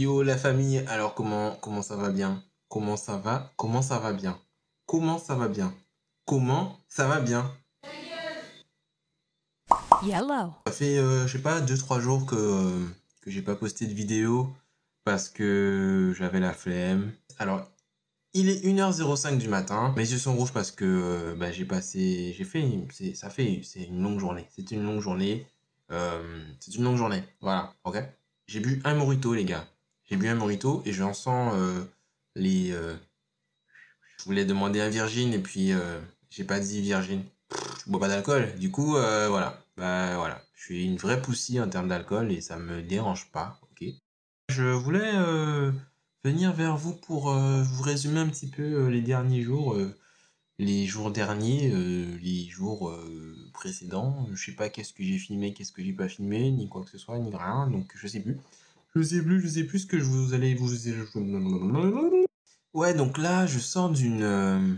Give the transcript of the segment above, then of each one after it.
Yo la famille, alors comment comment ça va bien? Comment ça va? Comment ça va bien? Comment ça va bien? Comment ça va bien? Yellow. Ça fait, euh, je sais pas, 2-3 jours que, euh, que j'ai pas posté de vidéo parce que j'avais la flemme. Alors, il est 1h05 du matin. Mes yeux sont rouges parce que euh, bah, j'ai passé. J'ai fait. c'est- Ça fait. C'est une longue journée. C'est une longue journée. C'est une longue journée. Voilà, ok? J'ai bu un morito, les gars. J'ai bu un morito et j'en sens euh, les. euh, Je voulais demander un virgin et puis euh, j'ai pas dit virgin. Je bois pas d'alcool. Du coup, voilà. Bah voilà. Je suis une vraie poussie en termes d'alcool et ça me dérange pas, ok Je voulais venir vers vous pour vous résumer un petit peu les derniers jours, les jours derniers, les jours précédents. Je sais pas qu'est-ce que j'ai filmé, qu'est-ce que j'ai pas filmé, ni quoi que ce soit, ni rien, donc je sais plus. Je sais plus, je sais plus ce que je vous allez vous. Ouais, donc là, je sors d'une euh,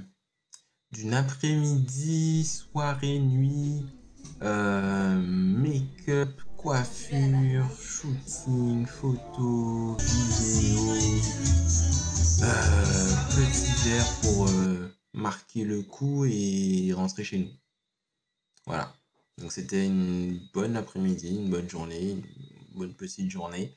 d'une après-midi, soirée, nuit, euh, make-up, coiffure, shooting, photo, vidéo, euh, petit verre pour marquer le coup et rentrer chez nous. Voilà. Donc c'était une bonne après-midi, une bonne journée, une bonne petite journée.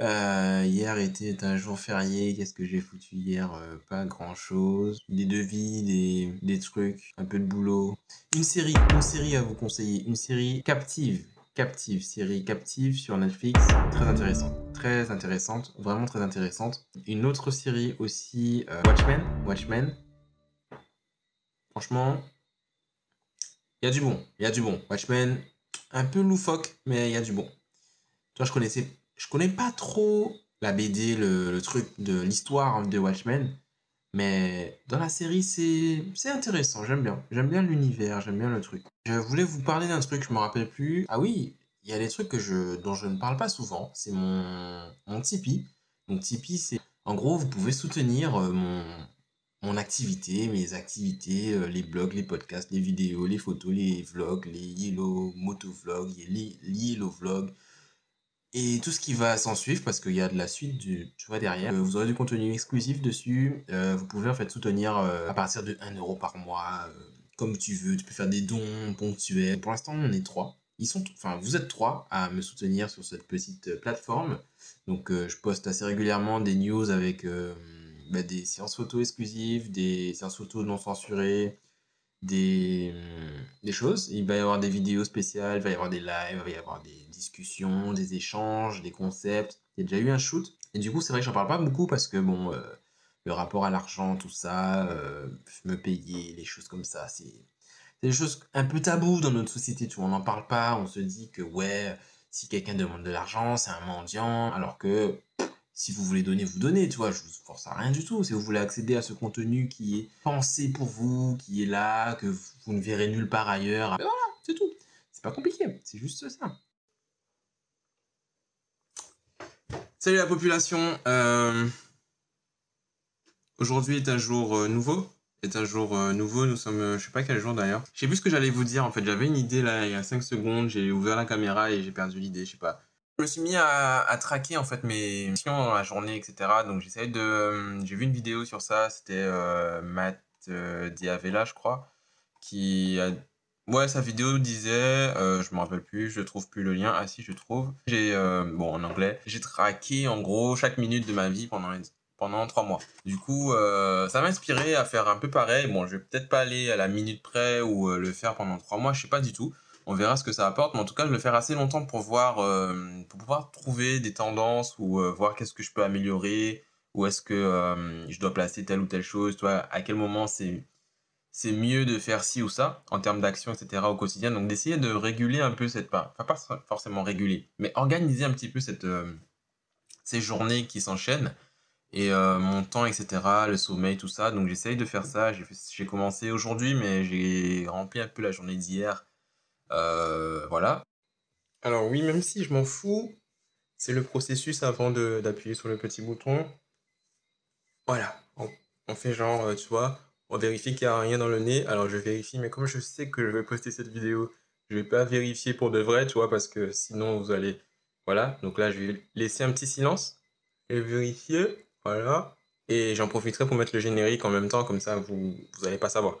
Euh, hier était un jour férié. Qu'est-ce que j'ai foutu hier? Euh, Pas grand-chose. Des devis, des, des trucs, un peu de boulot. Une série, une série à vous conseiller. Une série captive. Captive, série captive sur Netflix. Très intéressante. Très intéressante. Vraiment très intéressante. Une autre série aussi, euh, Watchmen. Watchmen. Franchement, il y a du bon. Il y a du bon. Watchmen, un peu loufoque, mais il y a du bon. Toi, je connaissais, je connais pas trop la BD, le, truc de l'histoire de Watchmen, mais dans la série, c'est, intéressant. J'aime bien. J'aime bien l'univers, j'aime bien le truc. Je voulais vous parler d'un truc, je me rappelle plus. Ah oui, il y a des trucs que je, dont je ne parle pas souvent. C'est mon, mon Tipeee. Donc Tipeee, c'est, en gros, vous pouvez soutenir euh, mon, mon activité, mes activités, euh, les blogs, les podcasts, les vidéos, les photos, les vlogs, les yellow motovlogs, les yellow vlogs et tout ce qui va s'en suivre parce qu'il y a de la suite du, tu vois derrière. Euh, vous aurez du contenu exclusif dessus. Euh, vous pouvez en fait soutenir euh, à partir de 1 euro par mois, comme tu veux. Tu peux faire des dons ponctuels. Pour l'instant, on est trois. Ils sont, enfin, vous êtes trois à me soutenir sur cette petite plateforme. Donc, je poste assez régulièrement des news avec bah, des séances photos exclusives, des séances photos non censurées, des, hum, des choses. Il va y avoir des vidéos spéciales, il va y avoir des lives, il va y avoir des discussions, des échanges, des concepts. Il y a déjà eu un shoot. Et du coup, c'est vrai que j'en parle pas beaucoup parce que, bon, euh, le rapport à l'argent, tout ça, euh, me payer, les choses comme ça, c'est c'est des choses un peu taboues dans notre société, tu vois. On n'en parle pas, on se dit que, ouais, si quelqu'un demande de l'argent, c'est un mendiant, alors que si vous voulez donner, vous donnez, tu vois, je vous force à rien du tout. Si vous voulez accéder à ce contenu qui est pensé pour vous, qui est là, que vous ne verrez nulle part ailleurs, ben voilà, c'est tout. C'est pas compliqué, c'est juste ça. Salut la population. euh, Aujourd'hui est un jour euh, nouveau. Est un jour euh, nouveau. Nous sommes, je sais pas quel jour d'ailleurs. Je sais plus ce que j'allais vous dire. En fait, j'avais une idée là il y a 5 secondes. J'ai ouvert la caméra et j'ai perdu l'idée. Je sais pas. Je me suis mis à, traquer en fait mes missions dans la journée, etc. Donc j'essayais de. euh, J'ai vu une vidéo sur ça. C'était euh, Matt euh, Diavela, je crois, qui a Ouais, sa vidéo disait, euh, je me rappelle plus, je trouve plus le lien. Ah si, je trouve. J'ai, euh, bon, en anglais, j'ai traqué en gros chaque minute de ma vie pendant pendant trois mois. Du coup, ça m'a inspiré à faire un peu pareil. Bon, je vais peut-être pas aller à la minute près ou le faire pendant trois mois, je sais pas du tout. On verra ce que ça apporte, mais en tout cas, je vais le faire assez longtemps pour voir, euh, pour pouvoir trouver des tendances ou euh, voir qu'est-ce que je peux améliorer, où est-ce que euh, je dois placer telle ou telle chose, tu vois, à quel moment c'est c'est mieux de faire ci ou ça en termes d'action, etc. au quotidien. Donc d'essayer de réguler un peu cette part. Enfin, pas forcément réguler, mais organiser un petit peu cette, ces journées qui s'enchaînent et mon temps, etc. Le sommeil, tout ça. Donc j'essaye de faire ça. J'ai commencé aujourd'hui, mais j'ai rempli un peu la journée d'hier. Euh, voilà. Alors oui, même si je m'en fous, c'est le processus avant d'appuyer sur le petit bouton. Voilà, on, fait genre, euh, tu vois, on vérifie qu'il n'y a rien dans le nez. Alors je vérifie, mais comme je sais que je vais poster cette vidéo, je vais pas vérifier pour de vrai, tu vois, parce que sinon vous allez... Voilà, donc là je vais laisser un petit silence. et vérifier. Voilà. Et j'en profiterai pour mettre le générique en même temps, comme ça vous vous allez pas savoir.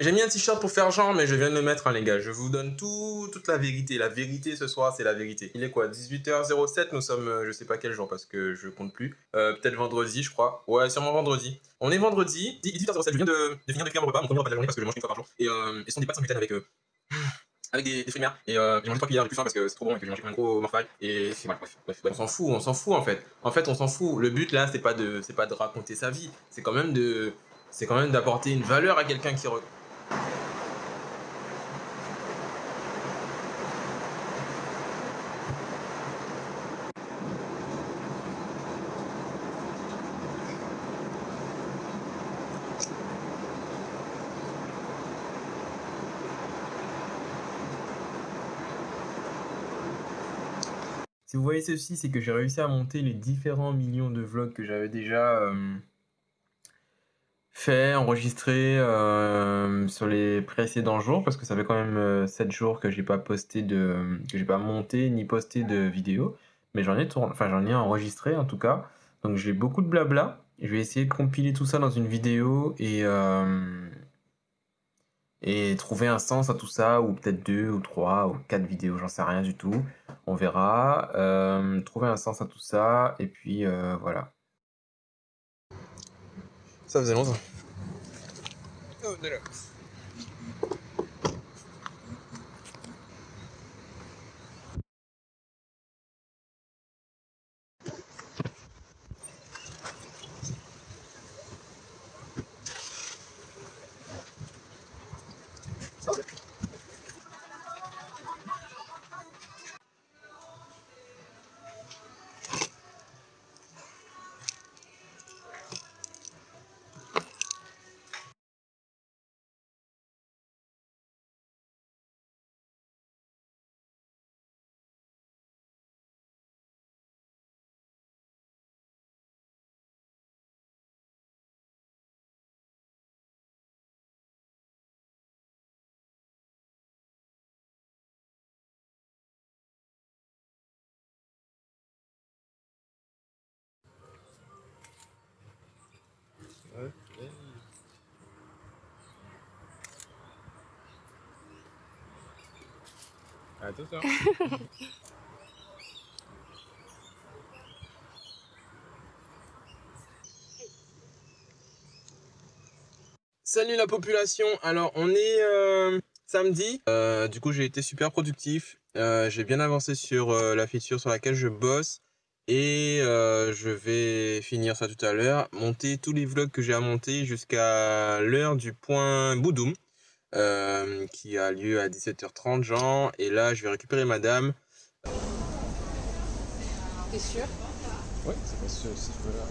J'ai mis un t-shirt pour faire genre, mais je viens de le mettre, hein, les gars. Je vous donne tout, toute la vérité. La vérité ce soir, c'est la vérité. Il est quoi 18h07, nous sommes, euh, je sais pas quel jour parce que je compte plus. Euh, Peut-être vendredi, je crois. Ouais, sûrement vendredi. On est vendredi, 18h07. Je viens de, de finir de cuire mon repas, mon premier repas de la journée parce que je mange une fois par jour. Et, euh, et des pâtes sans gluten avec, euh, avec des, des de. Et euh, j'ai mangé trois cuillères, j'ai plus parce que c'est trop bon et que j'ai mangé un gros morphal. Et c'est voilà, bref, bref, bref. On s'en fout, on s'en fout en fait. En fait, on s'en fout. Le but là, c'est pas de, c'est pas de raconter sa vie. C'est quand même de, c'est quand même d'apporter une valeur à quelqu'un qui. Si vous voyez ceci, c'est que j'ai réussi à monter les différents millions de vlogs que j'avais déjà euh, fait, enregistré euh, sur les précédents jours, parce que ça fait quand même euh, 7 jours que j'ai pas posté de, que j'ai pas monté ni posté de vidéo, mais j'en ai tourné, enfin j'en ai enregistré en tout cas. Donc j'ai beaucoup de blabla. Je vais essayer de compiler tout ça dans une vidéo et euh, et trouver un sens à tout ça, ou peut-être deux ou trois ou quatre vidéos, j'en sais rien du tout. On verra. Euh, trouver un sens à tout ça, et puis euh, voilà. Ça faisait longtemps. Oh, Salut la population. Alors on est euh, samedi. Euh, du coup j'ai été super productif. Euh, j'ai bien avancé sur la feature sur laquelle je bosse. Et je vais finir ça tout à l'heure. Monter tous les vlogs que j'ai à monter jusqu'à l'heure du point Boudoum. Euh, qui a lieu à 17h30 genre. Et là je vais récupérer madame. T'es sûr? Ouais, c'est parce que si je veux là.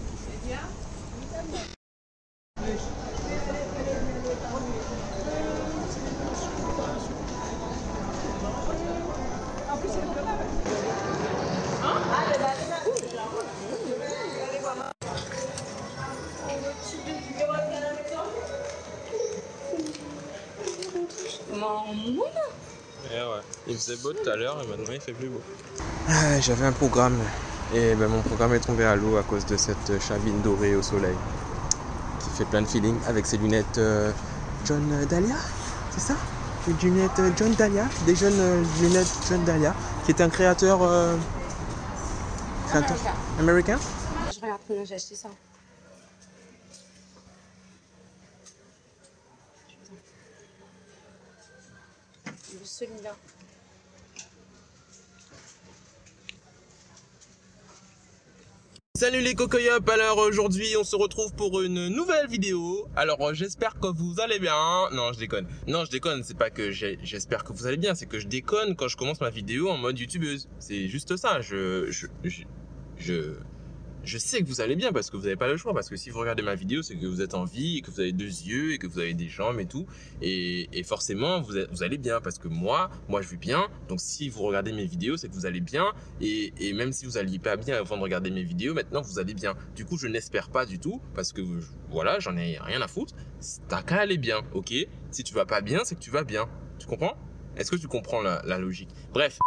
Faisait beau tout à l'heure et maintenant il fait plus beau. Ah, J'avais un programme et ben, mon programme est tombé à l'eau à cause de cette chavine dorée au soleil qui fait plein de feeling avec ses lunettes euh, John Dahlia, c'est ça? Les lunettes euh, John Dahlia, des jeunes euh, lunettes John Dahlia, qui est un créateur, euh, créateur américain? Je regarde combien j'ai acheté ça. Celui-là. Salut les cocoyop, alors aujourd'hui on se retrouve pour une nouvelle vidéo. Alors euh, j'espère que vous allez bien. Non je déconne. Non je déconne, c'est pas que j'espère que vous allez bien, c'est que je déconne quand je commence ma vidéo en mode youtubeuse. C'est juste ça. Je, je, je, je sais que vous allez bien parce que vous n'avez pas le choix. Parce que si vous regardez ma vidéo, c'est que vous êtes en vie, et que vous avez deux yeux, et que vous avez des jambes et tout. Et, et forcément, vous, vous allez bien. Parce que moi, moi je vais bien. Donc si vous regardez mes vidéos, c'est que vous allez bien. Et, et même si vous alliez pas bien avant de regarder mes vidéos, maintenant vous allez bien. Du coup, je n'espère pas du tout. Parce que voilà, j'en ai rien à foutre. T'as qu'à aller bien, ok? Si tu vas pas bien, c'est que tu vas bien. Tu comprends? Est-ce que tu comprends la logique? Bref.